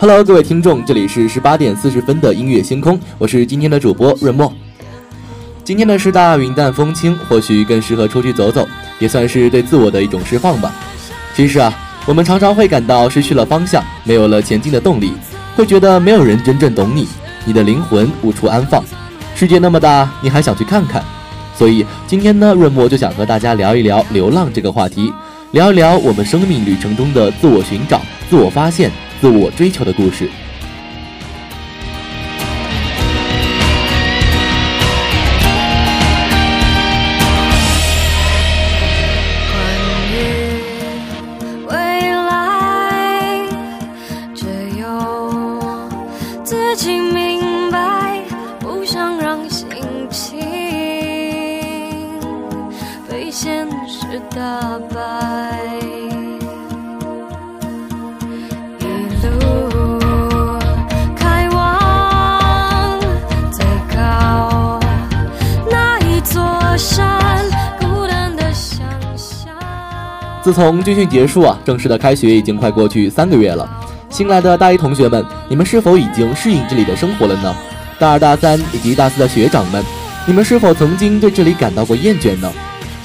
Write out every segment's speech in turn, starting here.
Hello，各位听众，这里是十八点四十分的音乐星空，我是今天的主播润墨。今天呢是大云淡风轻，或许更适合出去走走，也算是对自我的一种释放吧。其实啊，我们常常会感到失去了方向，没有了前进的动力，会觉得没有人真正懂你，你的灵魂无处安放。世界那么大，你还想去看看？所以今天呢，润墨就想和大家聊一聊流浪这个话题，聊一聊我们生命旅程中的自我寻找、自我发现。自我追求的故事。自己明自从军训结束啊，正式的开学已经快过去三个月了。新来的大一同学们，你们是否已经适应这里的生活了呢？大二、大三以及大四的学长们，你们是否曾经对这里感到过厌倦呢？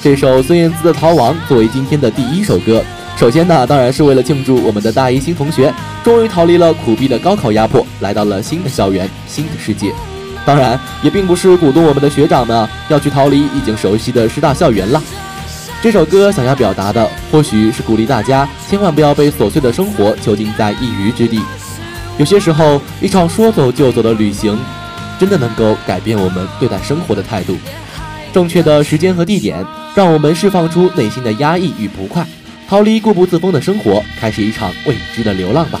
这首孙燕姿的《逃亡》作为今天的第一首歌，首先呢，当然是为了庆祝我们的大一新同学终于逃离了苦逼的高考压迫，来到了新的校园、新的世界。当然，也并不是鼓动我们的学长们要去逃离已经熟悉的师大校园了。这首歌想要表达的，或许是鼓励大家千万不要被琐碎的生活囚禁在一隅之地。有些时候，一场说走就走的旅行，真的能够改变我们对待生活的态度。正确的时间和地点，让我们释放出内心的压抑与不快，逃离固步自封的生活，开始一场未知的流浪吧。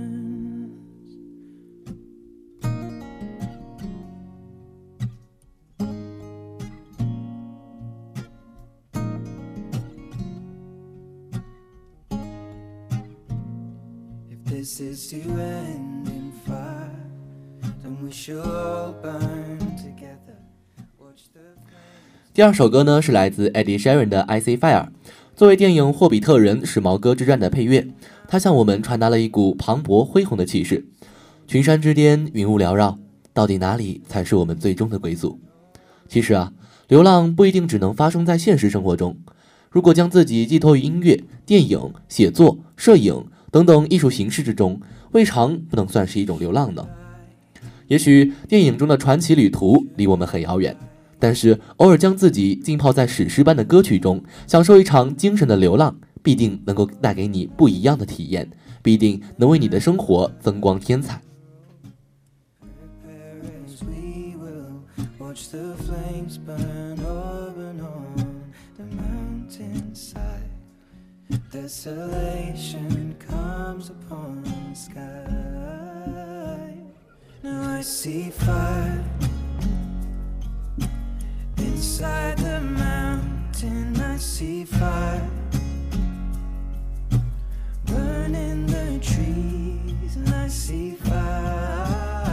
第二首歌呢是来自 Eddie Sheeran 的《I See Fire》，作为电影《霍比特人：时髦哥之战》的配乐，它向我们传达了一股磅礴恢宏的气势。群山之巅，云雾缭绕，到底哪里才是我们最终的归宿？其实啊，流浪不一定只能发生在现实生活中。如果将自己寄托于音乐、电影、写作、摄影，等等艺术形式之中，未尝不能算是一种流浪呢。也许电影中的传奇旅途离我们很遥远，但是偶尔将自己浸泡在史诗般的歌曲中，享受一场精神的流浪，必定能够带给你不一样的体验，必定能为你的生活增光添彩。Desolation comes upon the sky. Now I see fire inside the mountain. I see fire burning the trees, and I see fire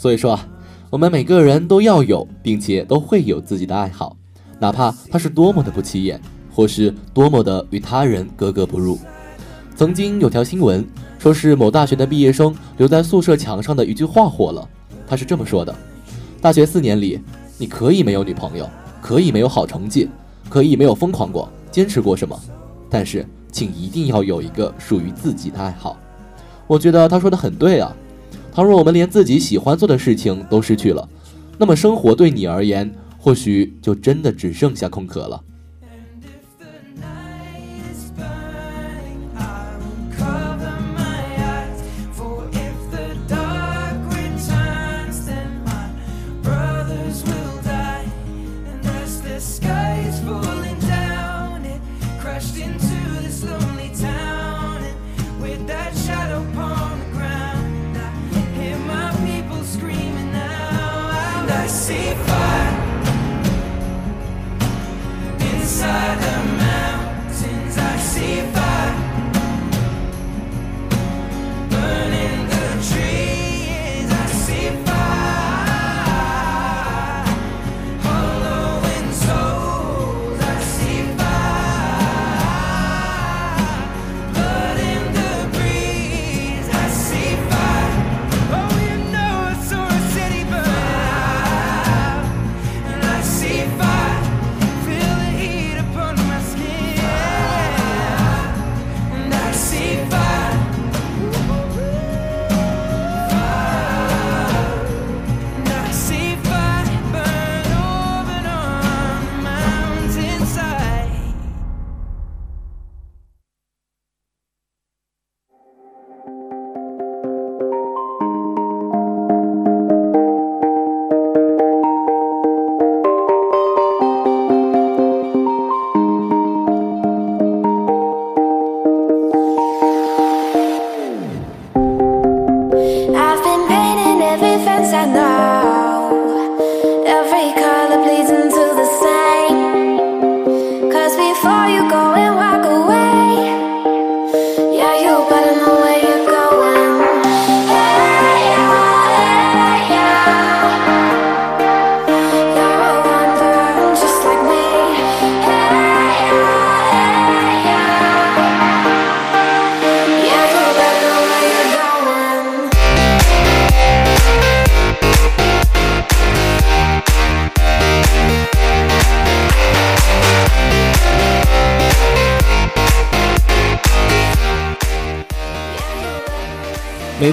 所以说啊，我们每个人都要有，并且都会有自己的爱好，哪怕它是多么的不起眼，或是多么的与他人格格不入。曾经有条新闻，说是某大学的毕业生留在宿舍墙上的一句话火了。他是这么说的：大学四年里，你可以没有女朋友，可以没有好成绩，可以没有疯狂过、坚持过什么，但是请一定要有一个属于自己的爱好。我觉得他说的很对啊。倘若我们连自己喜欢做的事情都失去了，那么生活对你而言，或许就真的只剩下空壳了。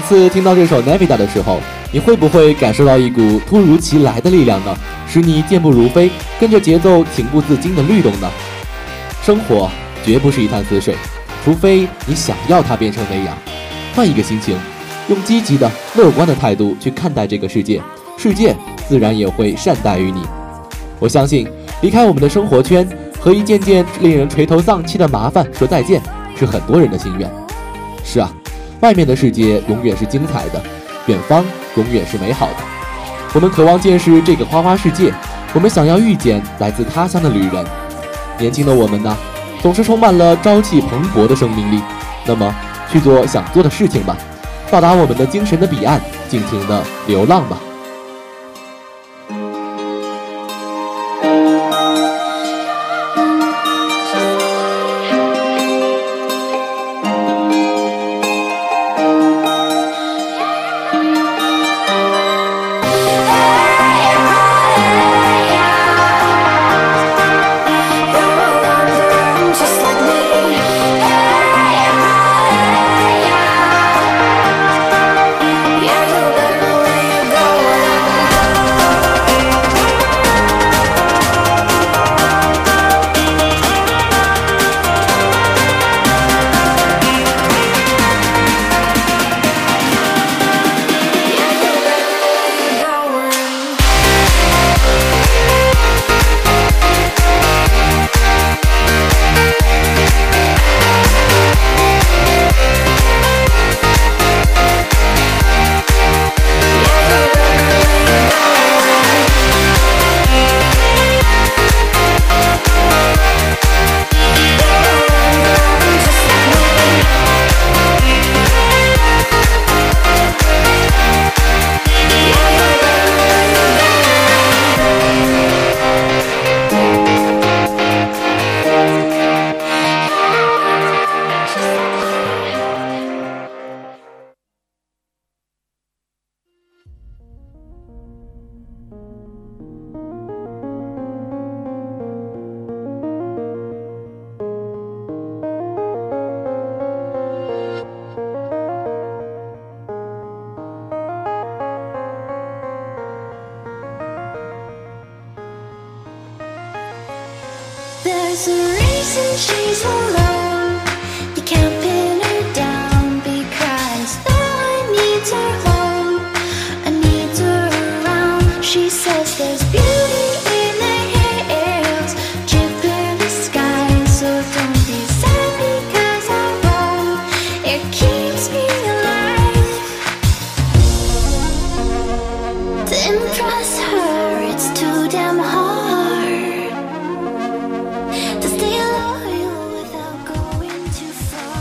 次听到这首《Navida》的时候，你会不会感受到一股突如其来的力量呢？使你健步如飞，跟着节奏情不自禁的律动呢？生活绝不是一潭死水，除非你想要它变成那样。换一个心情，用积极的、乐观的态度去看待这个世界，世界自然也会善待于你。我相信，离开我们的生活圈，和一件件令人垂头丧气的麻烦说再见，是很多人的心愿。是啊。外面的世界永远是精彩的，远方永远是美好的。我们渴望见识这个花花世界，我们想要遇见来自他乡的旅人。年轻的我们呢，总是充满了朝气蓬勃的生命力。那么，去做想做的事情吧，到达我们的精神的彼岸，尽情的流浪吧。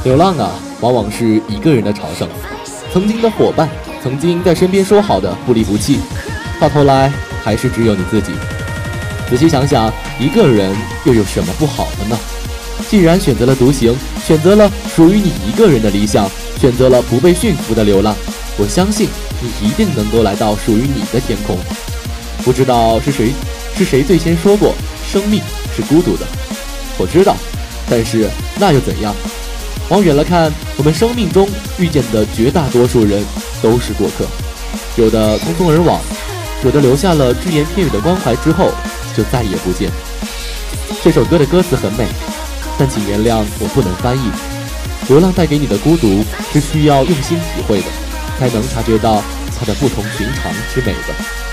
流浪啊，往往是一个人的朝圣。曾经的伙伴，曾经在身边说好的不离不弃，到头来还是只有你自己。仔细想想，一个人又有什么不好的呢？既然选择了独行，选择了属于你一个人的理想，选择了不被驯服的流浪，我相信你一定能够来到属于你的天空。不知道是谁是谁最先说过，生命是孤独的。我知道，但是那又怎样？往远了看，我们生命中遇见的绝大多数人都是过客，有的匆匆而往，有的留下了只言片语的关怀之后就再也不见。这首歌的歌词很美，但请原谅我不能翻译。流浪带给你的孤独是需要用心体会的，才能察觉到它的不同寻常之美的。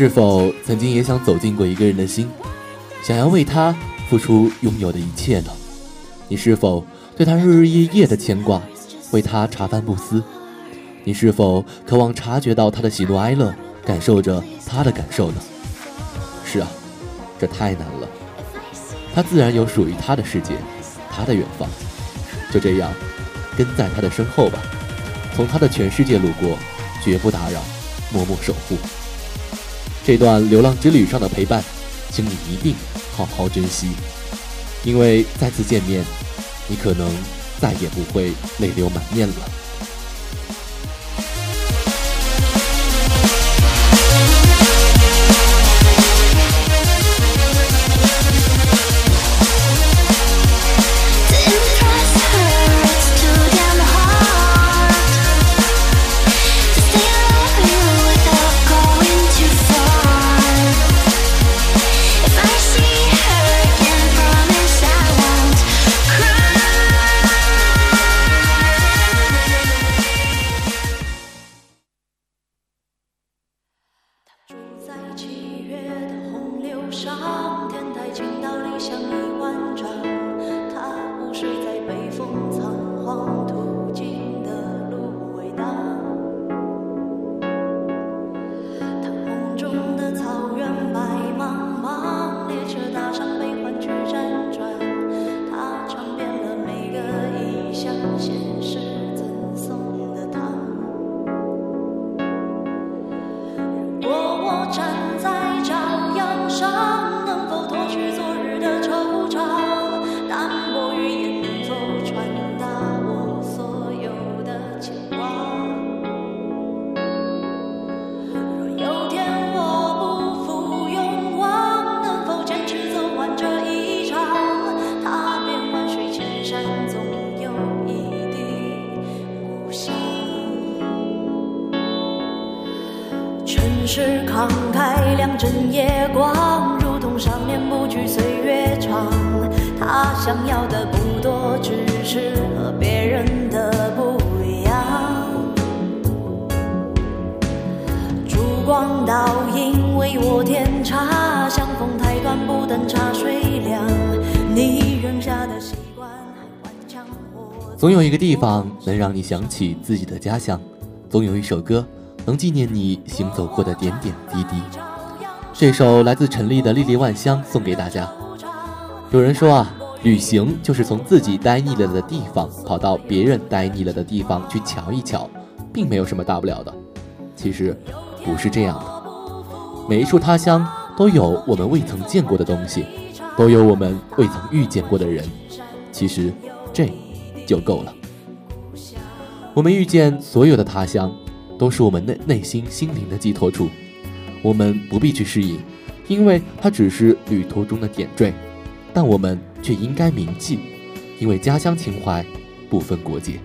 是否曾经也想走进过一个人的心，想要为他付出拥有的一切呢？你是否对他日日夜夜的牵挂，为他茶饭不思？你是否渴望察觉到他的喜怒哀乐，感受着他的感受呢？是啊，这太难了。他自然有属于他的世界，他的远方。就这样，跟在他的身后吧，从他的全世界路过，绝不打扰，默默守护。这段流浪之旅上的陪伴，请你一定好好珍惜，因为再次见面，你可能再也不会泪流满面了。想要的不多，只是和别人的不一样。烛光倒影为我添茶，相逢太短，不等茶水凉。你扔下的习惯还顽强。总有一个地方能让你想起自己的家乡，总有一首歌能纪念你行走过的点点滴滴。这首来自陈粒的《粒粒万香》送给大家。有人说啊，旅行就是从自己待腻了的地方跑到别人待腻了的地方去瞧一瞧，并没有什么大不了的。其实不是这样的，每一处他乡都有我们未曾见过的东西，都有我们未曾遇见过的人。其实这就够了。我们遇见所有的他乡，都是我们内内心心灵的寄托处。我们不必去适应，因为它只是旅途中的点缀。但我们却应该铭记，因为家乡情怀不分国界。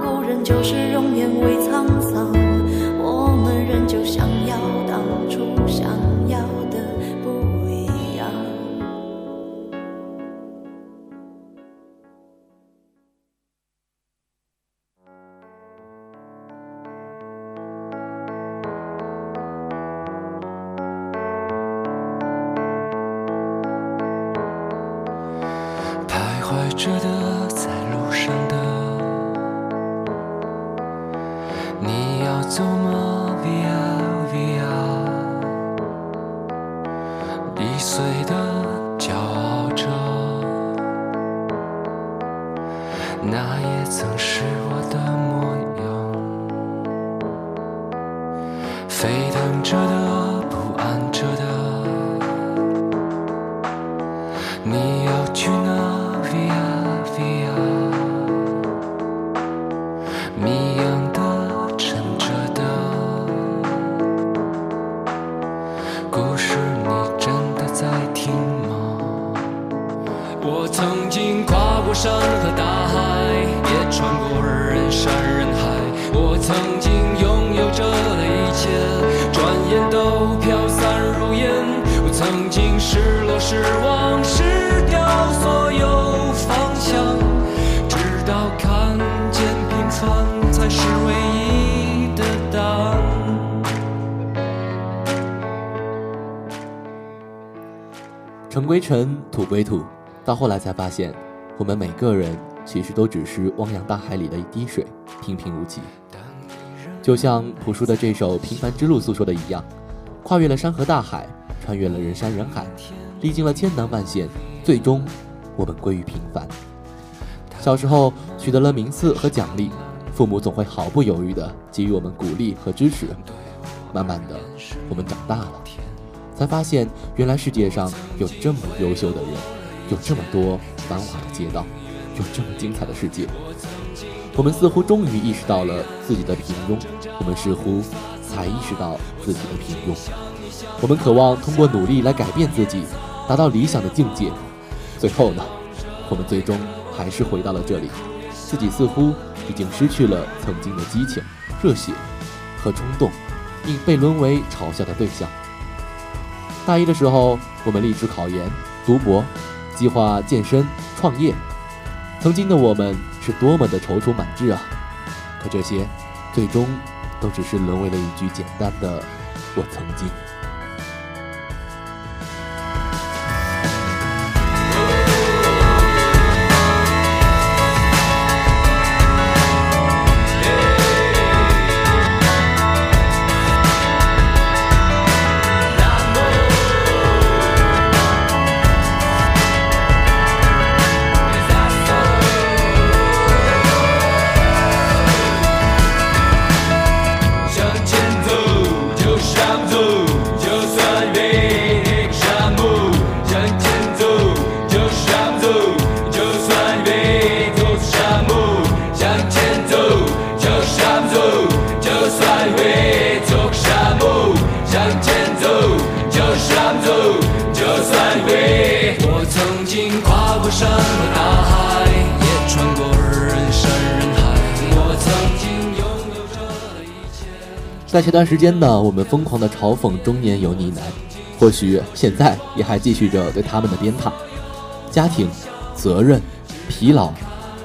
故人旧时容颜未沧桑，我们仍旧想要当初想要的不一样。徘徊着的，在路上的，走吗？Via Via，易碎的骄傲着，那那也曾是我的失望，失掉所有方向，直到看见平凡才是唯一的答案。尘归尘，土归土，到后来才发现，我们每个人其实都只是汪洋大海里的一滴水，平平无奇。就像朴树的这首《平凡之路》诉说的一样，跨越了山河大海，穿越了人山人海，历经了千难万险，最终我们归于平凡。小时候取得了名次和奖励，父母总会毫不犹豫地给予我们鼓励和支持。慢慢的，我们长大了。才发现，原来世界上有这么优秀的人，有这么多繁华的街道，有这么精彩的世界。我们似乎终于意识到了自己的平庸，我们似乎才意识到自己的平庸。我们渴望通过努力来改变自己，达到理想的境界。最后呢，我们最终还是回到了这里，自己似乎已经失去了曾经的激情、热血和冲动，并被沦为嘲笑的对象。大一的时候，我们立志考研、读博，计划健身、创业。曾经的我们是多么的踌躇满志啊！可这些，最终都只是沦为了一句简单的“我曾经”。过山和大海，也穿过。在前段时间呢，我们疯狂的嘲讽中年油腻男，或许现在也还继续着对他们的鞭挞。家庭、责任、疲劳，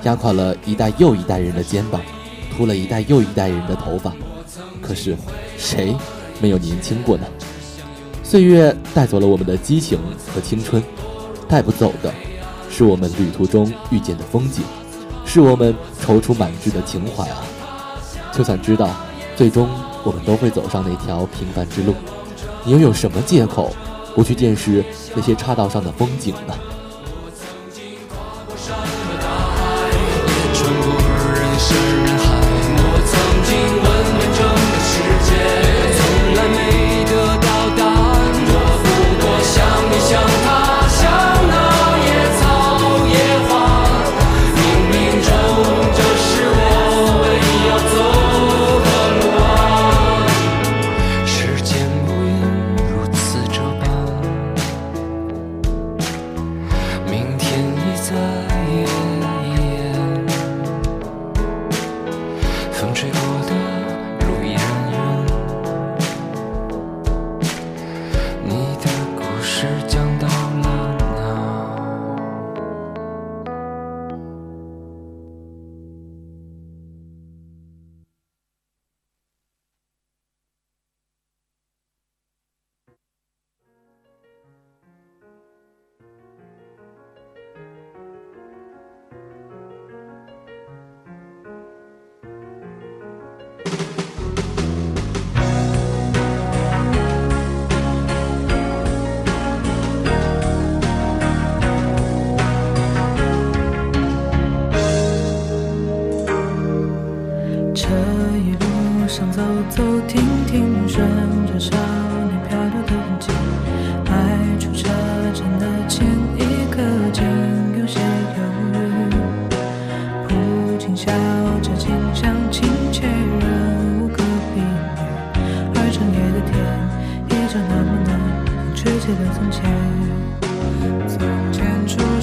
压垮了一代又一代人的肩膀，秃了一代又一代人的头发。可是，谁没有年轻过呢？岁月带走了我们的激情和青春，带不走的，是我们旅途中遇见的风景，是我们踌躇满志的情怀啊！就算知道，最终我们都会走上那条平凡之路，你又有什么借口不去见识那些岔道上的风景呢？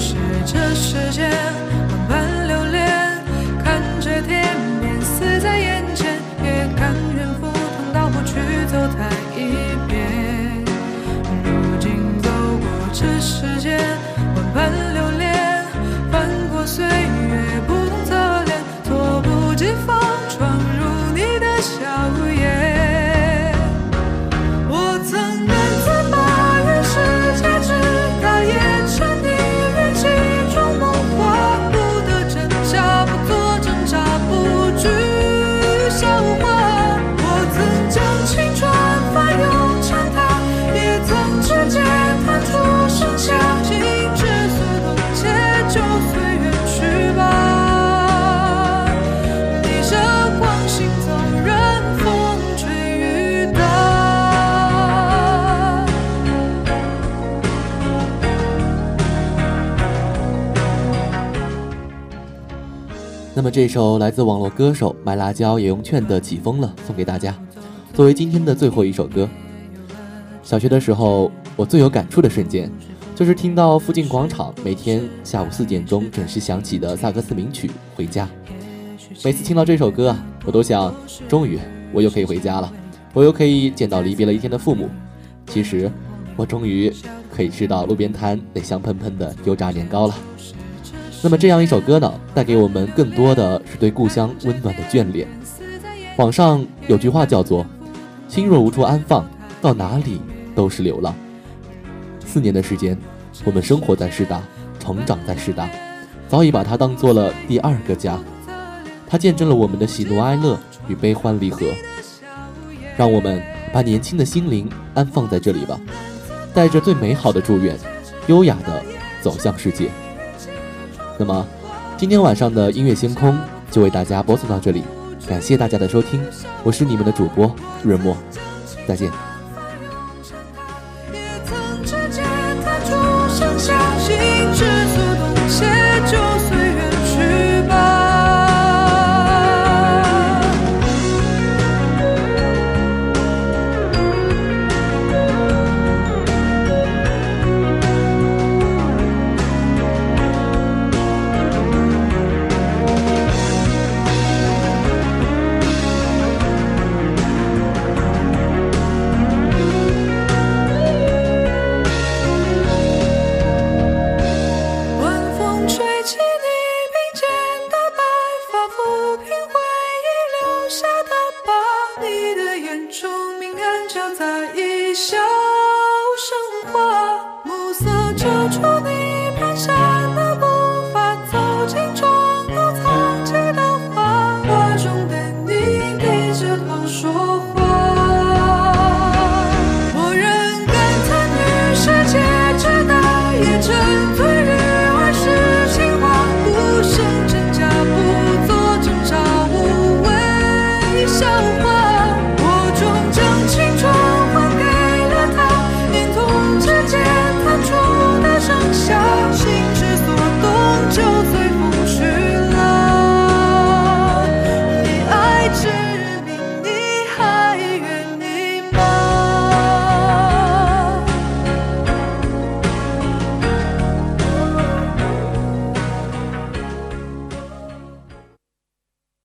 是这世界。那么这首来自网络歌手卖辣椒也用券的《起风了》送给大家，作为今天的最后一首歌。小学的时候，我最有感触的瞬间，就是听到附近广场每天下午四点钟准时响起的萨克斯名曲《回家》。每次听到这首歌啊，我都想，终于我又可以回家了，我又可以见到离别了一天的父母。其实，我终于可以吃到路边摊那香喷喷的油炸年糕了。那么这样一首歌呢，带给我们更多的是对故乡温暖的眷恋。网上有句话叫做“心若无处安放，到哪里都是流浪”。四年的时间，我们生活在师大，成长在师大，早已把它当做了第二个家。它见证了我们的喜怒哀乐与悲欢离合。让我们把年轻的心灵安放在这里吧，带着最美好的祝愿，优雅的走向世界。那么，今天晚上的音乐星空就为大家播送到这里，感谢大家的收听，我是你们的主播润墨，再见。明暗交杂一笑